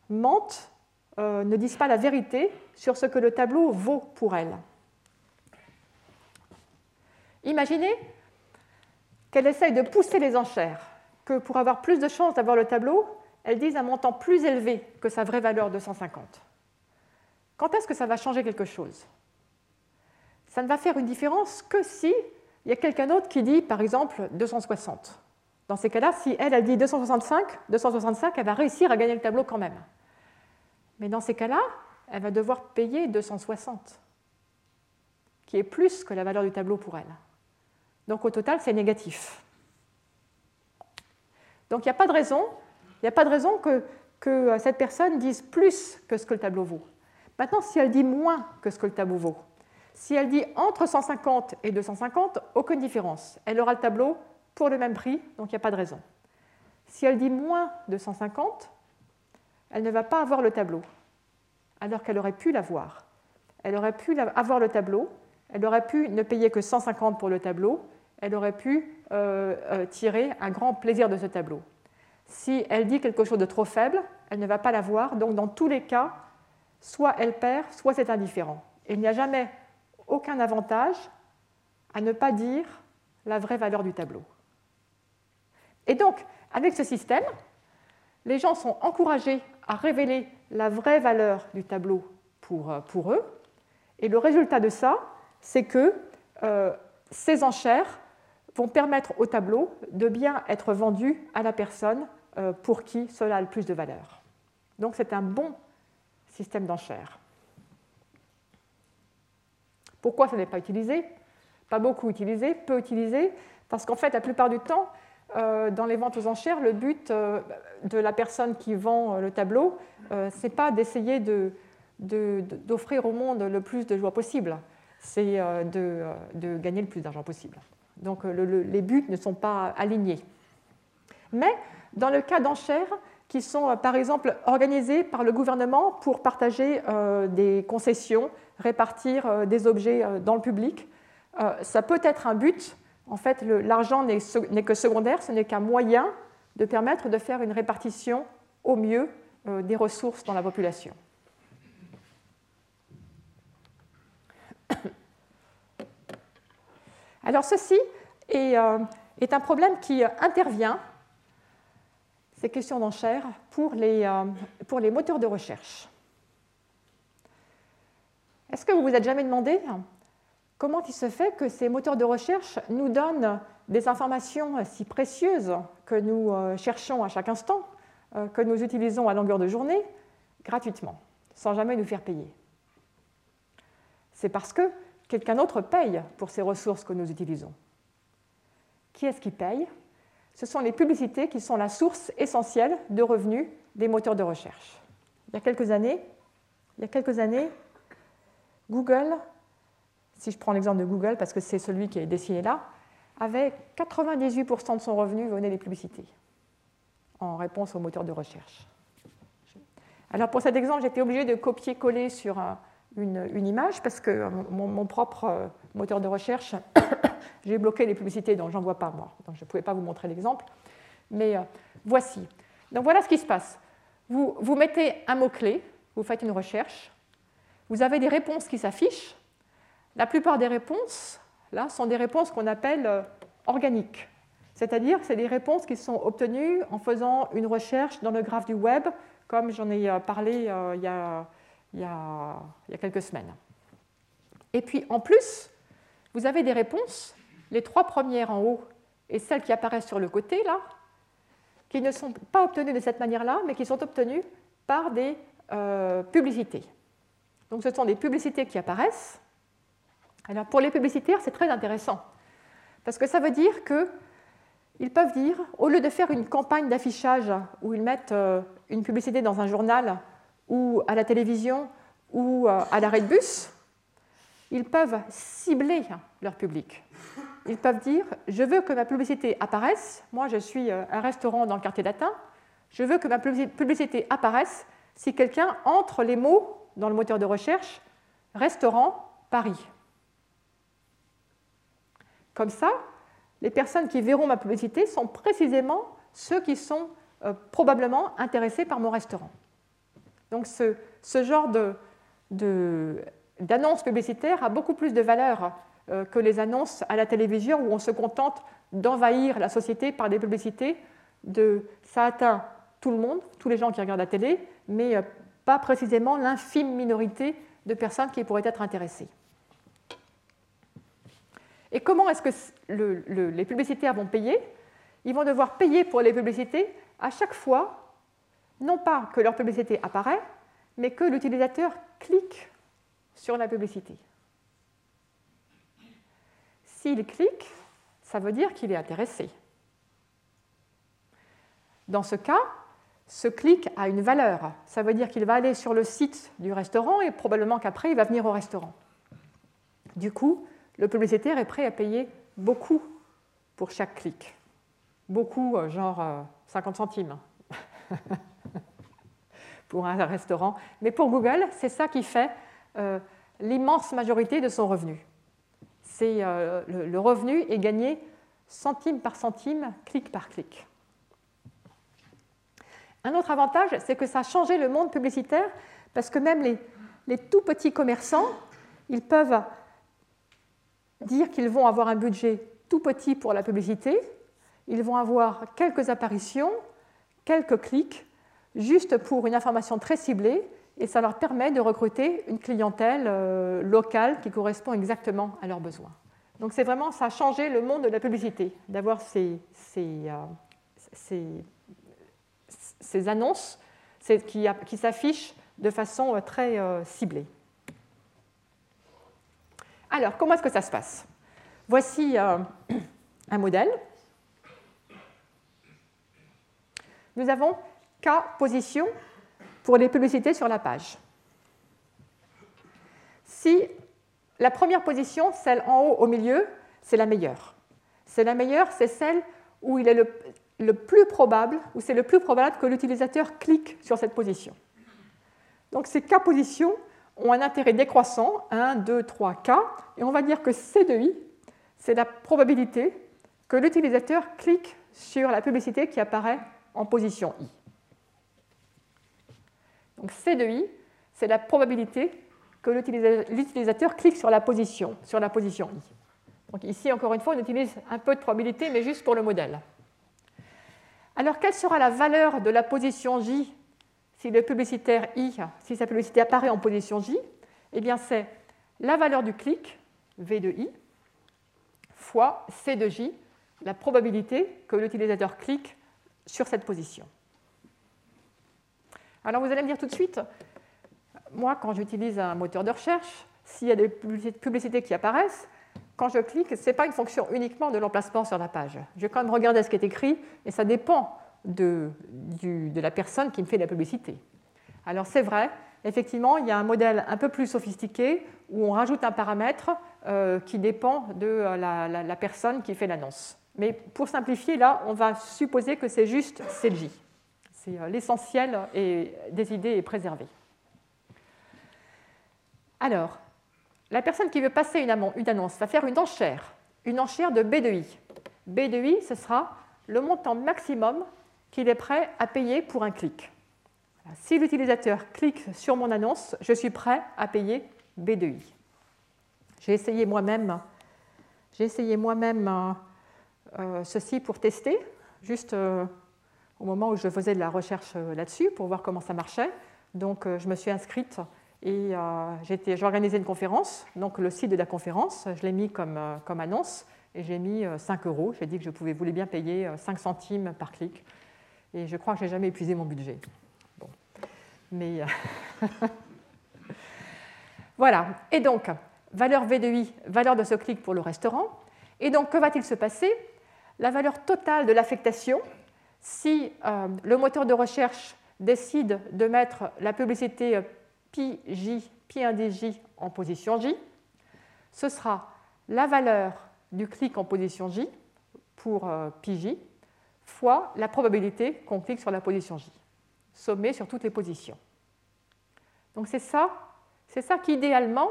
[SPEAKER 2] mente, euh, ne dise pas la vérité sur ce que le tableau vaut pour elle. Imaginez qu'elle essaye de pousser les enchères, que pour avoir plus de chances d'avoir le tableau, elle dise un montant plus élevé que sa vraie valeur de 150. Quand est-ce que ça va changer quelque chose? Ça ne va faire une différence que si il y a quelqu'un d'autre qui dit, par exemple, 260. Dans ces cas-là, si elle, a dit 265, 265, elle va réussir à gagner le tableau quand même. Mais dans ces cas-là, elle va devoir payer 260, qui est plus que la valeur du tableau pour elle. Donc au total, c'est négatif. Donc il n'y a pas de raison, il a pas de raison que, que cette personne dise plus que ce que le tableau vaut. Maintenant, si elle dit moins que ce que le tableau vaut, si elle dit entre 150 et 250, aucune différence. Elle aura le tableau pour le même prix, donc il n'y a pas de raison. Si elle dit moins de 150, elle ne va pas avoir le tableau, alors qu'elle aurait pu l'avoir. Elle aurait pu avoir le tableau, elle aurait pu ne payer que 150 pour le tableau, elle aurait pu euh, euh, tirer un grand plaisir de ce tableau. Si elle dit quelque chose de trop faible, elle ne va pas l'avoir, donc dans tous les cas, soit elle perd, soit c'est indifférent. il n'y a jamais aucun avantage à ne pas dire la vraie valeur du tableau. Et donc, avec ce système, les gens sont encouragés à révéler la vraie valeur du tableau pour, euh, pour eux. Et le résultat de ça, c'est que euh, ces enchères vont permettre au tableau de bien être vendu à la personne euh, pour qui cela a le plus de valeur. Donc c'est un bon d'enchères. Pourquoi ça n'est pas utilisé? Pas beaucoup utilisé, peu utilisé, parce qu'en fait, la plupart du temps, euh, dans les ventes aux enchères, le but euh, de la personne qui vend euh, le tableau, ce n'est pas d'essayer d'offrir au monde le plus de joie possible, c'est de, gagner le plus d'argent possible. Donc les buts ne sont pas alignés. Mais dans le cas d'enchères qui sont par exemple organisées par le gouvernement pour partager des concessions, répartir des objets dans le public, ça peut être un but. En fait, l'argent n'est que secondaire, ce n'est qu'un moyen de permettre de faire une répartition au mieux euh, des ressources dans la population. Alors ceci euh, est, un problème qui intervient, ces questions d'enchères, pour les, euh, pour les moteurs de recherche. Est-ce que vous vous êtes jamais demandé comment il se fait que ces moteurs de recherche nous donnent des informations si précieuses que nous euh, cherchons à chaque instant, euh, que nous utilisons à longueur de journée, gratuitement, sans jamais nous faire payer? C'est parce que quelqu'un d'autre paye pour ces ressources que nous utilisons. Qui est-ce qui paye? Ce sont les publicités qui sont la source essentielle de revenus des moteurs de recherche. Il y a quelques années, Google si je prends l'exemple de Google, parce que c'est celui qui est dessiné là, avait 98% de son revenu venait des publicités, en réponse au moteur de recherche. Alors pour cet exemple, j'étais obligée de copier-coller sur une, image, parce que mon, propre euh, moteur de recherche, j'ai bloqué les publicités, donc j'en vois pas moi. Donc je ne pouvais pas vous montrer l'exemple. Mais euh, voici. Donc voilà ce qui se passe. Vous, vous mettez un mot-clé, vous faites une recherche, vous avez des réponses qui s'affichent, la plupart des réponses, là, sont des réponses qu'on appelle euh, organiques. C'est-à-dire que c'est des réponses qui sont obtenues en faisant une recherche dans le graphe du web, comme j'en ai euh, parlé euh, il, y a, il, y a, quelques semaines. Et puis en plus, vous avez des réponses, les trois premières en haut et celles qui apparaissent sur le côté, là, qui ne sont pas obtenues de cette manière-là, mais qui sont obtenues par des publicités. Donc ce sont des publicités qui apparaissent, alors pour les publicitaires, c'est très intéressant, parce que ça veut dire qu'ils peuvent dire, au lieu de faire une campagne d'affichage où ils mettent euh, une publicité dans un journal ou à la télévision ou euh, à l'arrêt de bus, ils peuvent cibler leur public. Ils peuvent dire, je veux que ma publicité apparaisse, moi je suis euh, un restaurant dans le quartier latin, je veux que ma publicité apparaisse si quelqu'un entre les mots dans le moteur de recherche restaurant Paris. Comme ça, les personnes qui verront ma publicité sont précisément ceux qui sont euh, probablement intéressés par mon restaurant. Donc ce, genre d'annonce publicitaire a beaucoup plus de valeur que les annonces à la télévision où on se contente d'envahir la société par des publicités. De, ça atteint tout le monde, tous les gens qui regardent la télé, mais euh, pas précisément l'infime minorité de personnes qui pourraient être intéressées. Et comment est-ce que les publicitaires vont payer? Ils vont devoir payer pour les publicités à chaque fois, non pas que leur publicité apparaît, mais que l'utilisateur clique sur la publicité. S'il clique, ça veut dire qu'il est intéressé. Dans ce cas, ce clic a une valeur. Ça veut dire qu'il va aller sur le site du restaurant et probablement qu'après, il va venir au restaurant. Du coup, le publicitaire est prêt à payer beaucoup pour chaque clic. Beaucoup, euh, genre 50 euh, centimes pour un restaurant. Mais pour Google, c'est ça qui fait euh, l'immense majorité de son revenu. C'est le revenu est gagné centime par centime, clic par clic. Un autre avantage, c'est que ça a changé le monde publicitaire parce que même les, tout petits commerçants, ils peuvent dire qu'ils vont avoir un budget tout petit pour la publicité, ils vont avoir quelques apparitions, quelques clics, juste pour une information très ciblée, et ça leur permet de recruter une clientèle euh, locale qui correspond exactement à leurs besoins. Donc c'est vraiment, ça a changé le monde de la publicité, d'avoir ces, ces, euh, ces annonces qui, qui s'affichent de façon euh, très ciblée. Alors, comment est-ce que ça se passe? Voici un modèle. Nous avons K position pour les publicités sur la page. Si la première position, celle en haut au milieu, c'est la meilleure. C'est la meilleure, c'est celle où il est le, plus probable, ou c'est le plus probable que l'utilisateur clique sur cette position. Donc ces K positions ont un intérêt décroissant, 1, 2, 3, K, et on va dire que C de I, c'est la probabilité que l'utilisateur clique sur la publicité qui apparaît en position I. Donc C de I, c'est la probabilité que l'utilisateur clique sur la position, sur la position I. Donc ici, encore une fois, on utilise un peu de probabilité, mais juste pour le modèle. Alors, quelle sera la valeur de la position J si le publicitaire I, si sa publicité apparaît en position J? Eh bien, c'est la valeur du clic, V de I, fois C de J, la probabilité que l'utilisateur clique sur cette position. Alors, vous allez me dire tout de suite, moi, quand j'utilise un moteur de recherche, s'il y a des publicités qui apparaissent, quand je clique, ce n'est pas une fonction uniquement de l'emplacement sur la page. Je vais quand même regarder ce qui est écrit et ça dépend de, la personne qui me fait la publicité. Alors c'est vrai, effectivement, il y a un modèle un peu plus sophistiqué où on rajoute un paramètre euh, qui dépend de euh, la, personne qui fait l'annonce. Mais pour simplifier, là, on va supposer que c'est juste CJ. C'est euh, l'essentiel des idées est préservé. Alors, la personne qui veut passer une, annonce va faire une enchère, une enchère de B de I. B de I, ce sera le montant maximum qu'il est prêt à payer pour un clic. Si l'utilisateur clique sur mon annonce, je suis prêt à payer B de I. J'ai essayé moi-même, moi-même euh, euh, ceci pour tester, juste au moment où je faisais de la recherche là-dessus pour voir comment ça marchait. Donc je me suis inscrite et euh, j'ai organisé une conférence, donc le site de la conférence, je l'ai mis comme, euh, comme, annonce et j'ai mis 5 euh, euros. J'ai dit que je pouvais, voulais bien payer 5 centimes par clic. Et je crois que je n'ai jamais épuisé mon budget. Bon. Mais voilà. Et donc, valeur V de I, valeur de ce clic pour le restaurant. Et donc, que va-t-il se passer? La valeur totale de l'affectation, si le moteur de recherche décide de mettre la publicité pi j, pi 1 j en position j, ce sera la valeur du clic en position j pour euh, pi j fois la probabilité qu'on clique sur la position j, sommée sur toutes les positions. Donc c'est ça, c'est ça qu'idéalement,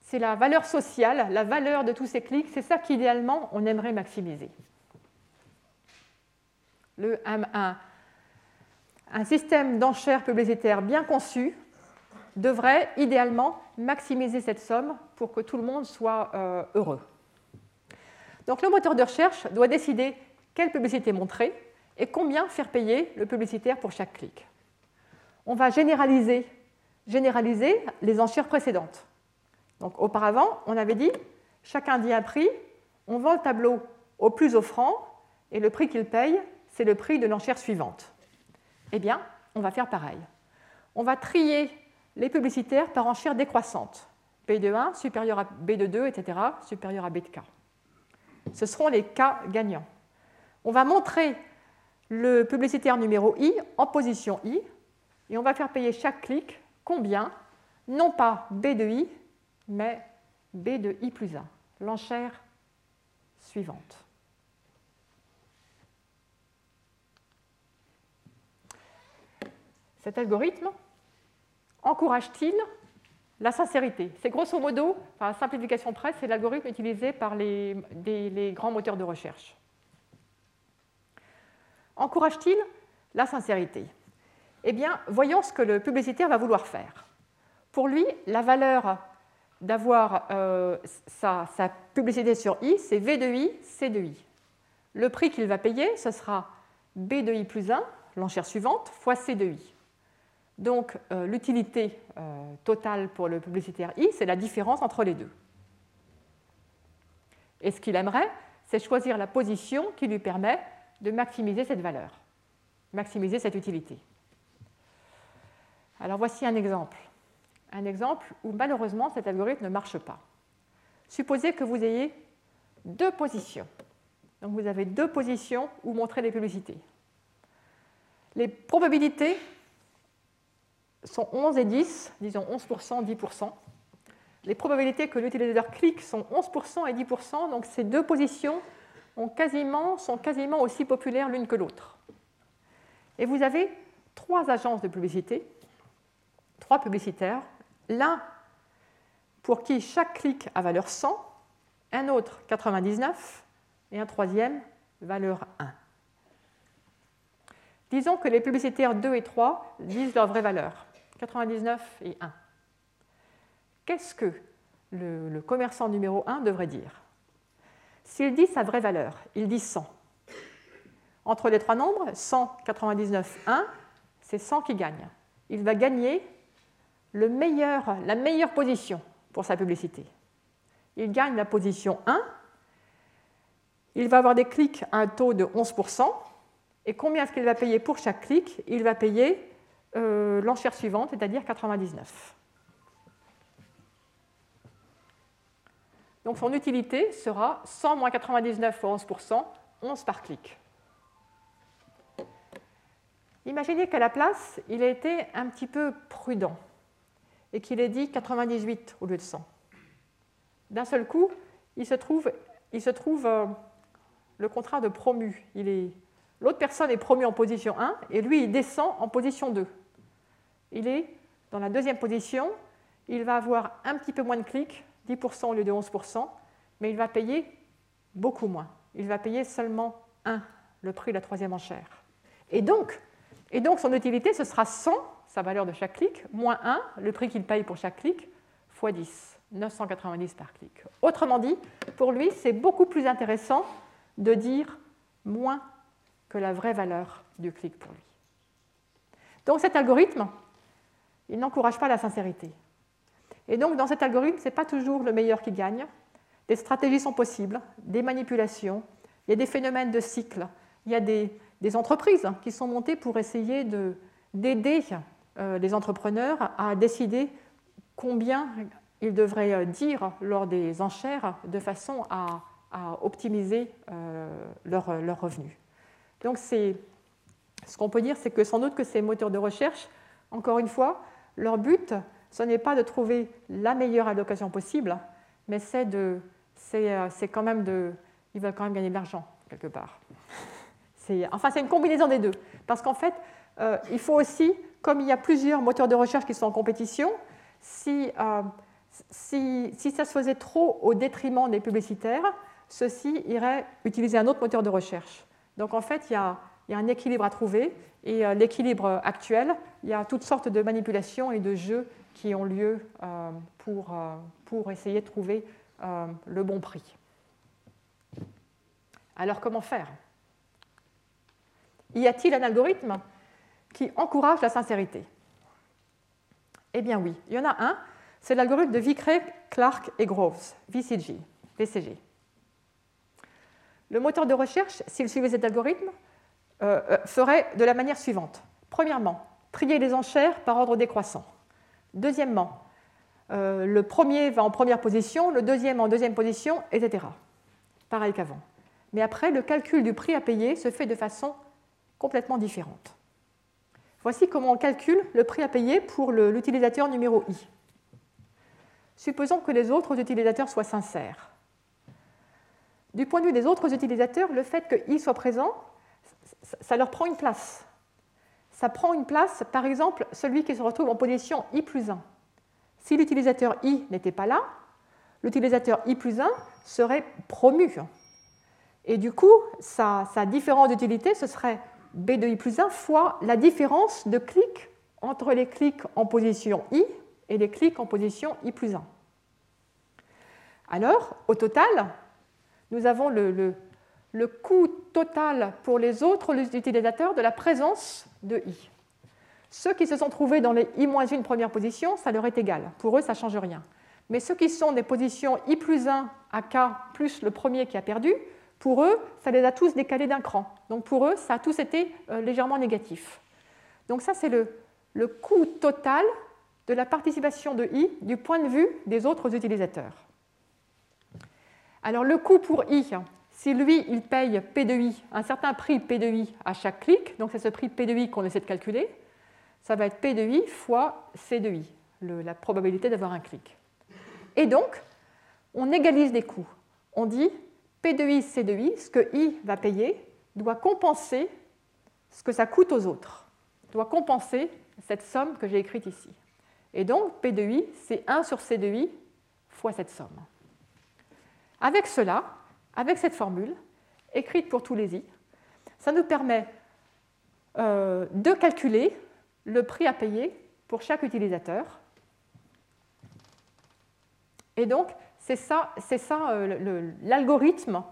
[SPEAKER 2] c'est la valeur sociale, la valeur de tous ces clics, c'est ça qu'idéalement on aimerait maximiser. Le, un, un système d'enchères publicitaires bien conçu devrait idéalement maximiser cette somme pour que tout le monde soit euh, heureux. Donc le moteur de recherche doit décider quelle publicité montrer et combien faire payer le publicitaire pour chaque clic. On va généraliser, généraliser les enchères précédentes. Donc auparavant, on avait dit chacun dit un prix, on vend le tableau au plus offrant et le prix qu'il paye, c'est le prix de l'enchère suivante. Eh bien, on va faire pareil. On va trier les publicitaires par enchère décroissante. B de 1 supérieur à B de 2, etc., supérieur à B de K. Ce seront les cas gagnants. On va montrer le publicitaire numéro I en position I et on va faire payer chaque clic combien Non pas B de I, mais B de I plus 1, l'enchère suivante. Cet algorithme encourage-t-il la sincérité? C'est grosso modo, par simplification près, c'est l'algorithme utilisé par les, les, grands moteurs de recherche. Encourage-t-il la sincérité? Eh bien, voyons ce que le publicitaire va vouloir faire. Pour lui, la valeur d'avoir euh, sa, sa, publicité sur I, c'est V de I, C de I. Le prix qu'il va payer, ce sera B de I plus 1, l'enchère suivante, fois C de I. Donc euh, l'utilité euh, totale pour le publicitaire I, c'est la différence entre les deux. Et ce qu'il aimerait, c'est choisir la position qui lui permet de maximiser cette valeur, maximiser cette utilité. Alors voici un exemple. Un exemple où malheureusement cet algorithme ne marche pas. Supposez que vous ayez deux positions. Donc vous avez deux positions où montrer les publicités. Les probabilités sont 11 et 10, disons 11%, 10%. Les probabilités que l'utilisateur clique sont 11% et 10%, donc ces deux positions sont quasiment aussi populaires l'une que l'autre. Et vous avez trois agences de publicité, trois publicitaires, l'un pour qui chaque clic a valeur 100, un autre 99 et un troisième valeur 1. Disons que les publicitaires 2 et 3 disent leur vraie valeur. 99 et 1. Qu'est-ce que le, commerçant numéro 1 devrait dire? S'il dit sa vraie valeur, il dit 100. Entre les trois nombres, 100, 99, 1, c'est 100 qui gagne. Il va gagner la meilleure position pour sa publicité. Il gagne la position 1. Il va avoir des clics à un taux de 11%. Et combien est-ce qu'il va payer pour chaque clic? Il va payer euh, l'enchère suivante, c'est-à-dire 99. Donc son utilité sera 100 moins 99 fois 11%, 11 par clic. Imaginez qu'à la place, il a été un petit peu prudent et qu'il ait dit 98 au lieu de 100. D'un seul coup, il se trouve, euh, le contrat de promu. L'autre personne est promue en position 1 et lui, il descend en position 2 il est dans la deuxième position. Il va avoir un petit peu moins de clics, 10% au lieu de 11%, mais il va payer beaucoup moins. Il va payer seulement 1, le prix de la troisième enchère. Et donc, son utilité, ce sera 100, sa valeur de chaque clic, moins 1, le prix qu'il paye pour chaque clic, fois 10, 990 par clic. Autrement dit, pour lui, c'est beaucoup plus intéressant de dire moins que la vraie valeur du clic pour lui. Donc cet algorithme, il n'encourage pas la sincérité. Et donc, dans cet algorithme, ce n'est pas toujours le meilleur qui gagne. Des stratégies sont possibles, des manipulations, il y a des phénomènes de cycle, il y a des, entreprises qui sont montées pour essayer d'aider euh, les entrepreneurs à décider combien ils devraient euh, dire lors des enchères de façon à, optimiser euh, leurs leur revenus. Donc, ce qu'on peut dire, c'est que sans doute que ces moteurs de recherche, encore une fois, leur but, ce n'est pas de trouver la meilleure allocation possible, mais c'est de, c'est, euh, quand même de, ils veulent quand même gagner de l'argent quelque part. Enfin, c'est une combinaison des deux, parce qu'en fait, euh, il faut aussi, comme il y a plusieurs moteurs de recherche qui sont en compétition, si, euh, si, si ça se faisait trop au détriment des publicitaires, ceux-ci iraient utiliser un autre moteur de recherche. Donc en fait, il y a, il y a un équilibre à trouver. Et euh, l'équilibre actuel, il y a toutes sortes de manipulations et de jeux qui ont lieu euh, pour, euh, pour essayer de trouver le bon prix. Alors comment faire? Y a-t-il un algorithme qui encourage la sincérité? Eh bien oui, il y en a un, c'est l'algorithme de Vickrey, Clark et Groves, VCG. Le moteur de recherche, s'il suivait cet algorithme, euh, euh, ferait de la manière suivante. Premièrement, trier les enchères par ordre décroissant. Deuxièmement, euh, le premier va en première position, le deuxième en deuxième position, etc. Pareil qu'avant. Mais après, le calcul du prix à payer se fait de façon complètement différente. Voici comment on calcule le prix à payer pour l'utilisateur numéro i. Supposons que les autres utilisateurs soient sincères. Du point de vue des autres utilisateurs, le fait que i soit présent, ça leur prend une place. Ça prend une place, par exemple, celui qui se retrouve en position i plus 1. Si l'utilisateur i n'était pas là, l'utilisateur i plus 1 serait promu. Et du coup, sa, différence d'utilité, ce serait b de i plus 1 fois la différence de clics entre les clics en position i et les clics en position i plus 1. Alors, au total, nous avons le, le coût total pour les autres utilisateurs de la présence de i. Ceux qui se sont trouvés dans les i-1 première position, ça leur est égal. Pour eux, ça ne change rien. Mais ceux qui sont des positions i plus 1 à k plus le premier qui a perdu, pour eux, ça les a tous décalés d'un cran. Donc pour eux, ça a tous été euh, légèrement négatif. Donc ça, c'est le, le coût total de la participation de i du point de vue des autres utilisateurs. Alors le coût pour i, si lui, il paye P de i, un certain prix P de i à chaque clic, donc c'est ce prix P de i qu'on essaie de calculer, ça va être P de i fois C de i, la probabilité d'avoir un clic. Et donc, on égalise les coûts. On dit P de i, C de i, ce que i va payer, doit compenser ce que ça coûte aux autres, doit compenser cette somme que j'ai écrite ici. Et donc, P de i, c'est 1 sur C de i fois cette somme. Avec cela, avec cette formule, écrite pour tous les i, ça nous permet euh, de calculer le prix à payer pour chaque utilisateur. Et donc, c'est ça, ça euh, l'algorithme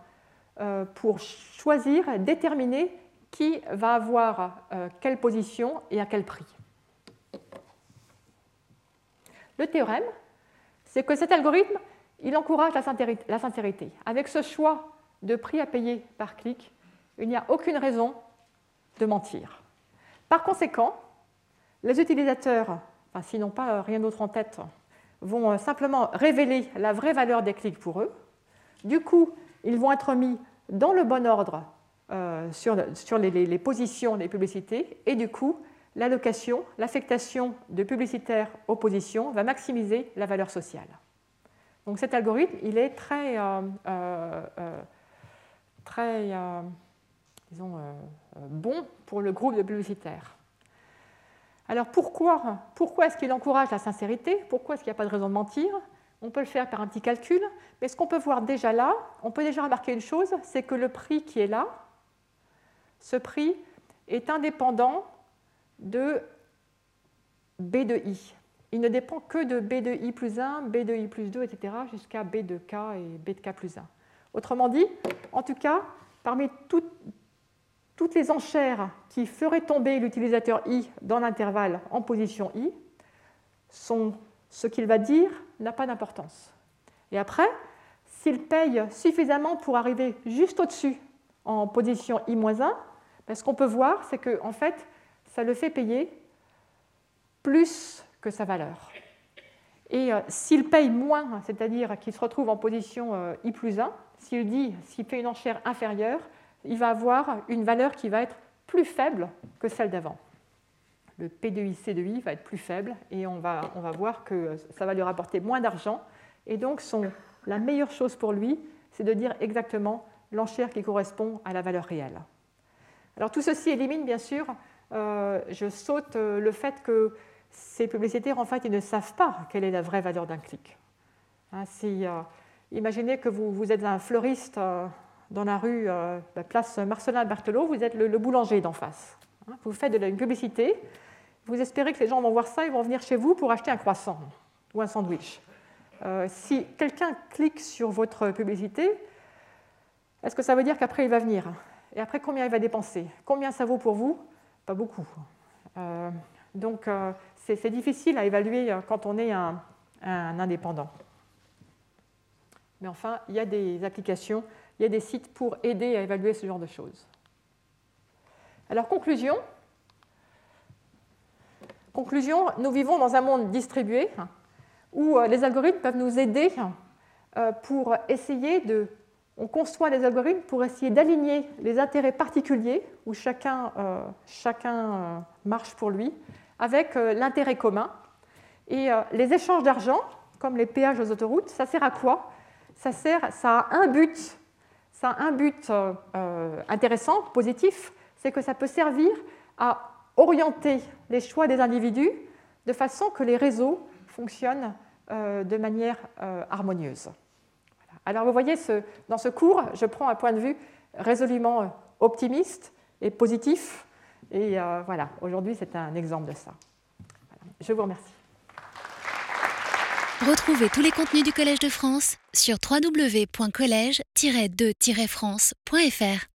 [SPEAKER 2] euh, pour choisir, déterminer qui va avoir quelle position et à quel prix. Le théorème, c'est que cet algorithme, il encourage la sincérité. Avec ce choix de prix à payer par clic, il n'y a aucune raison de mentir. Par conséquent, les utilisateurs, s'ils n'ont pas euh, rien d'autre en tête, vont euh, simplement révéler la vraie valeur des clics pour eux. Du coup, ils vont être mis dans le bon ordre euh, sur, les, positions des publicités et du coup, l'allocation, l'affectation de publicitaires aux positions va maximiser la valeur sociale. Donc cet algorithme, il est très, très disons, bon pour le groupe de publicitaires. Alors pourquoi, pourquoi est-ce qu'il encourage la sincérité? Pourquoi est-ce qu'il n'y a pas de raison de mentir? On peut le faire par un petit calcul, mais ce qu'on peut voir déjà là, on peut déjà remarquer une chose, c'est que le prix qui est là, ce prix est indépendant de B de I. Il ne dépend que de B de I plus 1, B de I plus 2, etc., jusqu'à B de K et B de K plus 1. Autrement dit, en tout cas, parmi toutes, les enchères qui feraient tomber l'utilisateur i dans l'intervalle en position i, ce qu'il va dire n'a pas d'importance. Et après, s'il paye suffisamment pour arriver juste au-dessus en position i-1, ben, ce qu'on peut voir, c'est qu'en en fait, ça le fait payer plus que sa valeur. Et euh, s'il paye moins, c'est-à-dire qu'il se retrouve en position euh, i plus 1, s'il dit, s'il fait une enchère inférieure, il va avoir une valeur qui va être plus faible que celle d'avant. Le P de I, C de I va être plus faible et on va, on va voir que ça va lui rapporter moins d'argent. Et donc, la meilleure chose pour lui, c'est de dire exactement l'enchère qui correspond à la valeur réelle. Alors tout ceci élimine bien sûr, euh, je saute euh, le fait que ces publicitaires, en fait, ils ne savent pas quelle est la vraie valeur d'un clic. Hein, euh, imaginez que vous, êtes un fleuriste dans la rue, euh, la place Marcelin Berthelot, vous êtes le, boulanger d'en face. Hein, vous faites de la publicité, vous espérez que les gens vont voir ça, ils vont venir chez vous pour acheter un croissant ou un sandwich. Euh, si quelqu'un clique sur votre publicité, est-ce que ça veut dire qu'après il va venir? Et après, combien il va dépenser? Combien ça vaut pour vous? Pas beaucoup. Euh, donc, c'est difficile à évaluer quand on est un indépendant. Mais enfin, il y a des applications il y a des sites pour aider à évaluer ce genre de choses. Alors, conclusion. Conclusion, nous vivons dans un monde distribué où euh, les algorithmes peuvent nous aider euh, pour essayer de... On conçoit les algorithmes pour essayer d'aligner les intérêts particuliers, où chacun, euh, chacun marche pour lui, avec l'intérêt commun. Et les échanges d'argent, comme les péages aux autoroutes, ça sert à quoi? Ça, sert, ça a un but, ça a un but intéressant, positif, c'est que ça peut servir à orienter les choix des individus de façon que les réseaux fonctionnent euh, de manière euh, harmonieuse. Alors vous voyez, dans ce cours, je prends un point de vue résolument euh, optimiste et positif. Et voilà, aujourd'hui, c'est un exemple de ça. Je vous remercie.
[SPEAKER 1] Retrouvez tous les contenus du Collège de France sur www.colège-2-france.fr.